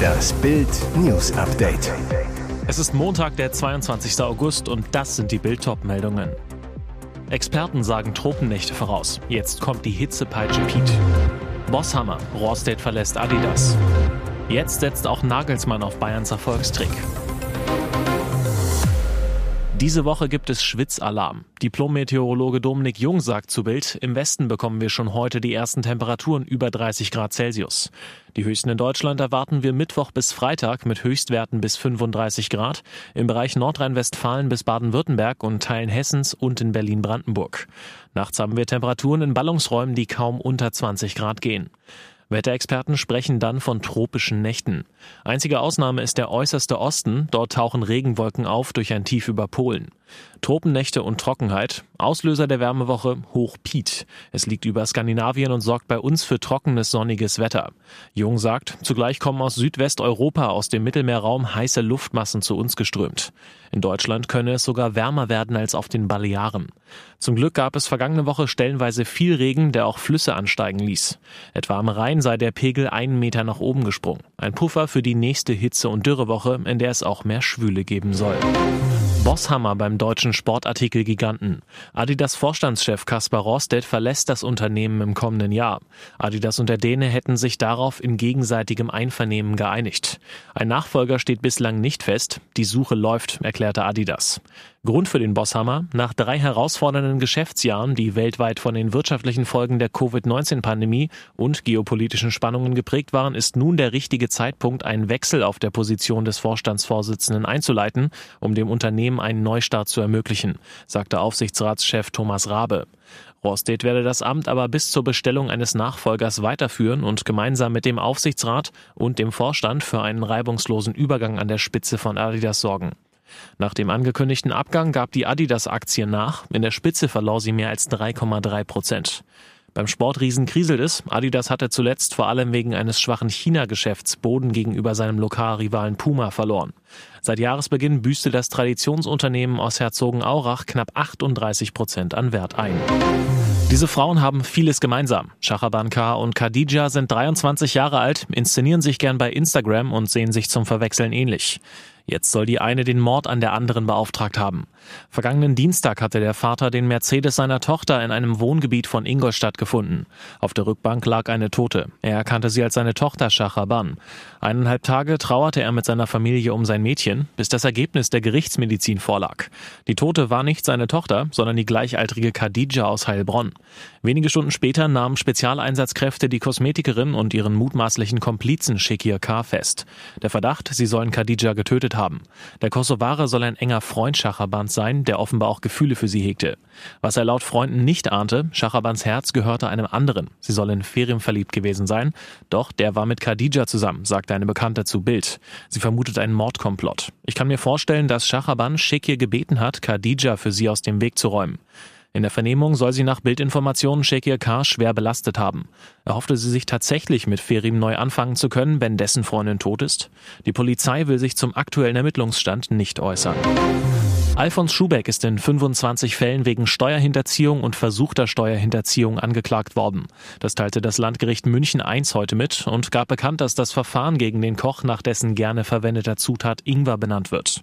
Das Bild News Update. Es ist Montag, der 22. August und das sind die Bild meldungen Experten sagen Tropennächte voraus. Jetzt kommt die Hitzepeitsche Piet. Bosshammer. Rohrstedt verlässt Adidas. Jetzt setzt auch Nagelsmann auf Bayerns Erfolgstrick. Diese Woche gibt es Schwitzalarm. Diplom-Meteorologe Dominik Jung sagt zu Bild, im Westen bekommen wir schon heute die ersten Temperaturen über 30 Grad Celsius. Die höchsten in Deutschland erwarten wir Mittwoch bis Freitag mit Höchstwerten bis 35 Grad, im Bereich Nordrhein-Westfalen bis Baden-Württemberg und Teilen Hessens und in Berlin-Brandenburg. Nachts haben wir Temperaturen in Ballungsräumen, die kaum unter 20 Grad gehen. Wetterexperten sprechen dann von tropischen Nächten. Einzige Ausnahme ist der äußerste Osten. Dort tauchen Regenwolken auf durch ein Tief über Polen. Tropennächte und Trockenheit. Auslöser der Wärmewoche Hoch Piet. Es liegt über Skandinavien und sorgt bei uns für trockenes, sonniges Wetter. Jung sagt, zugleich kommen aus Südwesteuropa, aus dem Mittelmeerraum heiße Luftmassen zu uns geströmt. In Deutschland könne es sogar wärmer werden als auf den Balearen. Zum Glück gab es vergangene Woche stellenweise viel Regen, der auch Flüsse ansteigen ließ. Etwa am Rhein sei der Pegel einen Meter nach oben gesprungen. Ein Puffer für die nächste Hitze- und Dürrewoche, in der es auch mehr Schwüle geben soll. Bosshammer beim deutschen Sportartikelgiganten. Adidas Vorstandschef Kaspar Rostedt verlässt das Unternehmen im kommenden Jahr. Adidas und der Däne hätten sich darauf in gegenseitigem Einvernehmen geeinigt. Ein Nachfolger steht bislang nicht fest. Die Suche läuft, erklärte Adidas. Grund für den Bosshammer? Nach drei herausfordernden Geschäftsjahren, die weltweit von den wirtschaftlichen Folgen der Covid-19-Pandemie und geopolitischen Spannungen geprägt waren, ist nun der richtige Zeitpunkt, einen Wechsel auf der Position des Vorstandsvorsitzenden einzuleiten, um dem Unternehmen einen Neustart zu ermöglichen, sagte Aufsichtsratschef Thomas Rabe. Rostedt werde das Amt aber bis zur Bestellung eines Nachfolgers weiterführen und gemeinsam mit dem Aufsichtsrat und dem Vorstand für einen reibungslosen Übergang an der Spitze von Adidas sorgen. Nach dem angekündigten Abgang gab die Adidas-Aktie nach. In der Spitze verlor sie mehr als 3,3 Prozent. Beim Sportriesen kriselt es. Adidas hatte zuletzt vor allem wegen eines schwachen China-Geschäfts Boden gegenüber seinem Lokalrivalen Puma verloren. Seit Jahresbeginn büßte das Traditionsunternehmen aus Herzogenaurach knapp 38 Prozent an Wert ein. Diese Frauen haben vieles gemeinsam. Shachaban K. und Khadija sind 23 Jahre alt, inszenieren sich gern bei Instagram und sehen sich zum Verwechseln ähnlich. Jetzt soll die eine den Mord an der anderen beauftragt haben. Vergangenen Dienstag hatte der Vater den Mercedes seiner Tochter in einem Wohngebiet von Ingolstadt gefunden. Auf der Rückbank lag eine Tote. Er erkannte sie als seine Tochter Shachaban. Eineinhalb Tage trauerte er mit seiner Familie um sein Mädchen, bis das Ergebnis der Gerichtsmedizin vorlag. Die Tote war nicht seine Tochter, sondern die gleichaltrige Khadija aus Heilbronn. Wenige Stunden später nahmen Spezialeinsatzkräfte die Kosmetikerin und ihren mutmaßlichen Komplizen Shekir K. fest. Der Verdacht, sie sollen Khadija getötet haben. Der Kosovare soll ein enger Freund Schachabans sein, der offenbar auch Gefühle für sie hegte. Was er laut Freunden nicht ahnte, Schachabans Herz gehörte einem anderen. Sie soll in Ferim verliebt gewesen sein, doch der war mit Khadija zusammen, sagte eine Bekannte zu Bild. Sie vermutet einen Mordkomplott. Ich kann mir vorstellen, dass Shachaban Shekir gebeten hat, Khadija für sie aus dem Weg zu räumen. In der Vernehmung soll sie nach Bildinformationen Shekir K. schwer belastet haben. Erhoffte sie sich tatsächlich mit Ferim neu anfangen zu können, wenn dessen Freundin tot ist? Die Polizei will sich zum aktuellen Ermittlungsstand nicht äußern. Alfons Schubeck ist in 25 Fällen wegen Steuerhinterziehung und versuchter Steuerhinterziehung angeklagt worden. Das teilte das Landgericht München I heute mit und gab bekannt, dass das Verfahren gegen den Koch nach dessen gerne verwendeter Zutat Ingwer benannt wird.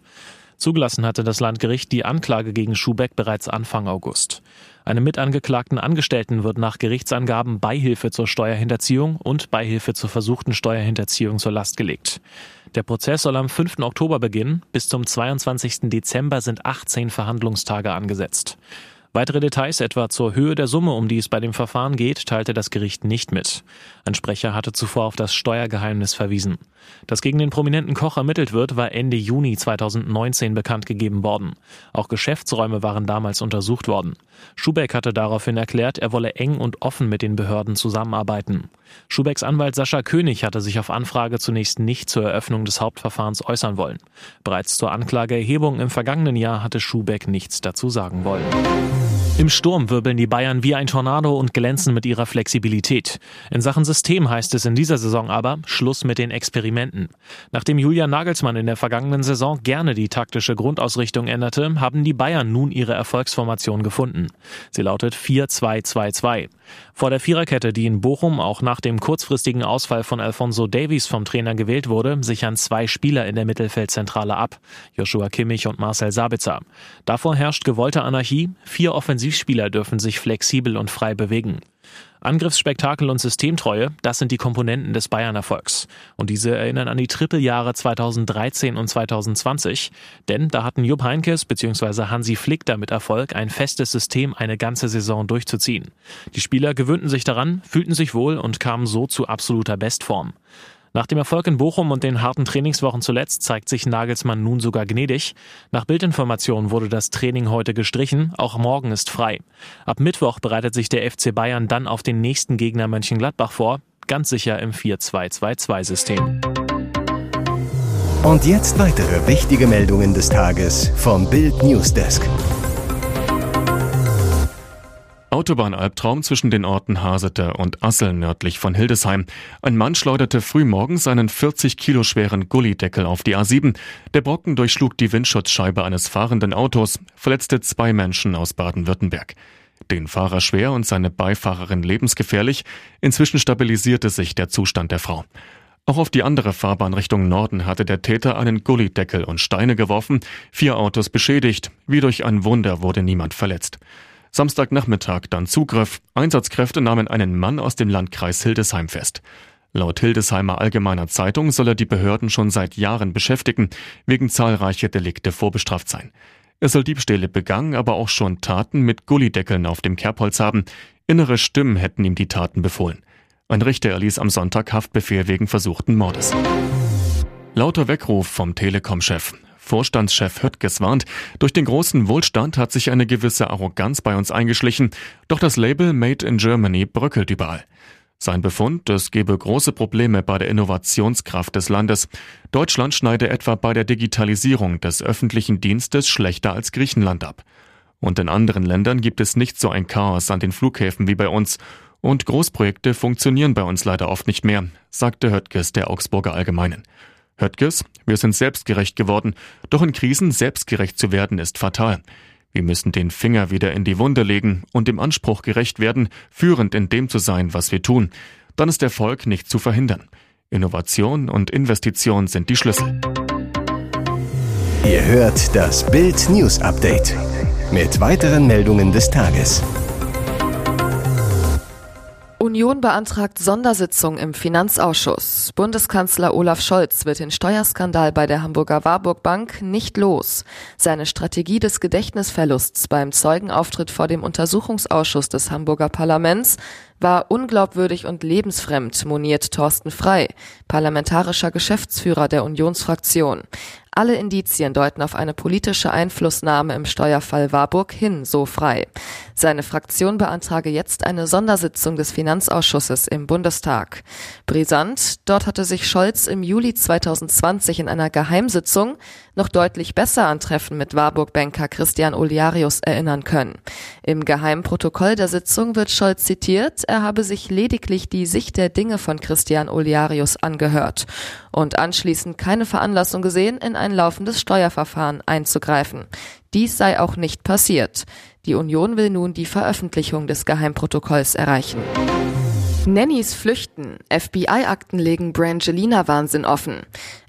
Zugelassen hatte das Landgericht die Anklage gegen Schubeck bereits Anfang August. Einem mitangeklagten Angestellten wird nach Gerichtsangaben Beihilfe zur Steuerhinterziehung und Beihilfe zur versuchten Steuerhinterziehung zur Last gelegt. Der Prozess soll am 5. Oktober beginnen. Bis zum 22. Dezember sind 18 Verhandlungstage angesetzt. Weitere Details etwa zur Höhe der Summe, um die es bei dem Verfahren geht, teilte das Gericht nicht mit. Ein Sprecher hatte zuvor auf das Steuergeheimnis verwiesen. Dass gegen den prominenten Koch ermittelt wird, war Ende Juni 2019 bekannt gegeben worden. Auch Geschäftsräume waren damals untersucht worden. Schubeck hatte daraufhin erklärt, er wolle eng und offen mit den Behörden zusammenarbeiten. Schubecks Anwalt Sascha König hatte sich auf Anfrage zunächst nicht zur Eröffnung des Hauptverfahrens äußern wollen. Bereits zur Anklageerhebung im vergangenen Jahr hatte Schubeck nichts dazu sagen wollen. Im Sturm wirbeln die Bayern wie ein Tornado und glänzen mit ihrer Flexibilität. In Sachen System heißt es in dieser Saison aber Schluss mit den Experimenten. Nachdem Julian Nagelsmann in der vergangenen Saison gerne die taktische Grundausrichtung änderte, haben die Bayern nun ihre Erfolgsformation gefunden. Sie lautet 4-2-2-2. Vor der Viererkette, die in Bochum auch nach dem kurzfristigen Ausfall von Alfonso Davies vom Trainer gewählt wurde, sichern zwei Spieler in der Mittelfeldzentrale ab. Joshua Kimmich und Marcel Sabitzer. Davor herrscht gewollte Anarchie. Vier Offensivspieler dürfen sich flexibel und frei bewegen. Angriffsspektakel und Systemtreue, das sind die Komponenten des Bayern-Erfolgs. Und diese erinnern an die Trippeljahre 2013 und 2020. Denn da hatten Jupp Heinkes bzw. Hansi Flick damit Erfolg, ein festes System eine ganze Saison durchzuziehen. Die Spieler gewöhnten sich daran, fühlten sich wohl und kamen so zu absoluter Bestform. Nach dem Erfolg in Bochum und den harten Trainingswochen zuletzt zeigt sich Nagelsmann nun sogar gnädig. Nach Bildinformationen wurde das Training heute gestrichen, auch morgen ist frei. Ab Mittwoch bereitet sich der FC Bayern dann auf den nächsten Gegner Mönchengladbach vor, ganz sicher im 4-2-2-2-System. Und jetzt weitere wichtige Meldungen des Tages vom Bild Newsdesk. Autobahnalbtraum zwischen den Orten Hasete und Assel nördlich von Hildesheim. Ein Mann schleuderte frühmorgens einen 40 Kilo schweren Gullideckel auf die A7. Der Brocken durchschlug die Windschutzscheibe eines fahrenden Autos, verletzte zwei Menschen aus Baden-Württemberg. Den Fahrer schwer und seine Beifahrerin lebensgefährlich. Inzwischen stabilisierte sich der Zustand der Frau. Auch auf die andere Fahrbahn Richtung Norden hatte der Täter einen Gullideckel und Steine geworfen, vier Autos beschädigt. Wie durch ein Wunder wurde niemand verletzt. Samstagnachmittag dann Zugriff. Einsatzkräfte nahmen einen Mann aus dem Landkreis Hildesheim fest. Laut Hildesheimer Allgemeiner Zeitung soll er die Behörden schon seit Jahren beschäftigen, wegen zahlreicher Delikte vorbestraft sein. Er soll Diebstähle begangen, aber auch schon Taten mit Gullideckeln auf dem Kerbholz haben. Innere Stimmen hätten ihm die Taten befohlen. Ein Richter erließ am Sonntag Haftbefehl wegen versuchten Mordes. Lauter Weckruf vom Telekom-Chef. Vorstandschef Höttges warnt, durch den großen Wohlstand hat sich eine gewisse Arroganz bei uns eingeschlichen, doch das Label Made in Germany bröckelt überall. Sein Befund, es gebe große Probleme bei der Innovationskraft des Landes. Deutschland schneide etwa bei der Digitalisierung des öffentlichen Dienstes schlechter als Griechenland ab. Und in anderen Ländern gibt es nicht so ein Chaos an den Flughäfen wie bei uns. Und Großprojekte funktionieren bei uns leider oft nicht mehr, sagte Höttges der Augsburger Allgemeinen. Höttges, wir sind selbstgerecht geworden, doch in Krisen selbstgerecht zu werden ist fatal. Wir müssen den Finger wieder in die Wunde legen und dem Anspruch gerecht werden, führend in dem zu sein, was wir tun. Dann ist Erfolg nicht zu verhindern. Innovation und Investition sind die Schlüssel. Ihr hört das Bild News Update mit weiteren Meldungen des Tages. Union beantragt Sondersitzung im Finanzausschuss. Bundeskanzler Olaf Scholz wird den Steuerskandal bei der Hamburger Warburg Bank nicht los. Seine Strategie des Gedächtnisverlusts beim Zeugenauftritt vor dem Untersuchungsausschuss des Hamburger Parlaments war unglaubwürdig und lebensfremd, moniert Thorsten Frei, parlamentarischer Geschäftsführer der Unionsfraktion. Alle Indizien deuten auf eine politische Einflussnahme im Steuerfall Warburg hin, so frei. Seine Fraktion beantrage jetzt eine Sondersitzung des Finanzausschusses im Bundestag. Brisant, dort hatte sich Scholz im Juli 2020 in einer Geheimsitzung noch deutlich besser an Treffen mit Warburg-Banker Christian Oliarius erinnern können. Im Geheimprotokoll der Sitzung wird Scholz zitiert, er habe sich lediglich die Sicht der Dinge von Christian Oliarius angehört und anschließend keine Veranlassung gesehen, in ein laufendes Steuerverfahren einzugreifen. Dies sei auch nicht passiert. Die Union will nun die Veröffentlichung des Geheimprotokolls erreichen. Nannys flüchten. FBI-Akten legen Brangelina-Wahnsinn offen.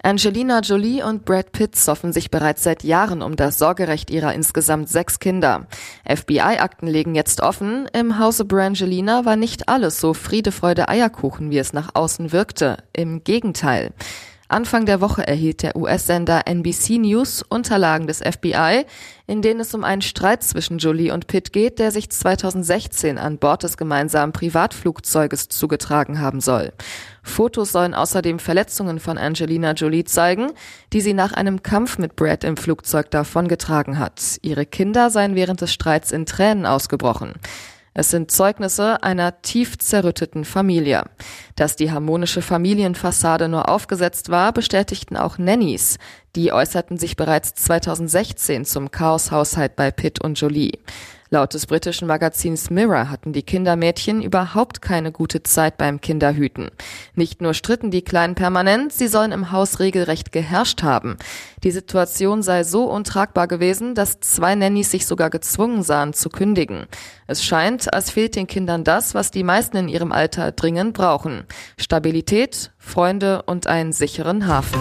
Angelina Jolie und Brad Pitt soffen sich bereits seit Jahren um das Sorgerecht ihrer insgesamt sechs Kinder. FBI-Akten legen jetzt offen, im Hause Brangelina war nicht alles so Friede, Freude, Eierkuchen, wie es nach außen wirkte. Im Gegenteil. Anfang der Woche erhielt der US-Sender NBC News Unterlagen des FBI, in denen es um einen Streit zwischen Jolie und Pitt geht, der sich 2016 an Bord des gemeinsamen Privatflugzeuges zugetragen haben soll. Fotos sollen außerdem Verletzungen von Angelina Jolie zeigen, die sie nach einem Kampf mit Brad im Flugzeug davongetragen hat. Ihre Kinder seien während des Streits in Tränen ausgebrochen. Es sind Zeugnisse einer tief zerrütteten Familie. Dass die harmonische Familienfassade nur aufgesetzt war, bestätigten auch Nannies. Die äußerten sich bereits 2016 zum Chaoshaushalt bei Pitt und Jolie. Laut des britischen Magazins Mirror hatten die Kindermädchen überhaupt keine gute Zeit beim Kinderhüten. Nicht nur stritten die Kleinen permanent, sie sollen im Haus regelrecht geherrscht haben. Die Situation sei so untragbar gewesen, dass zwei Nannies sich sogar gezwungen sahen zu kündigen. Es scheint, als fehlt den Kindern das, was die meisten in ihrem Alter dringend brauchen. Stabilität, Freunde und einen sicheren Hafen.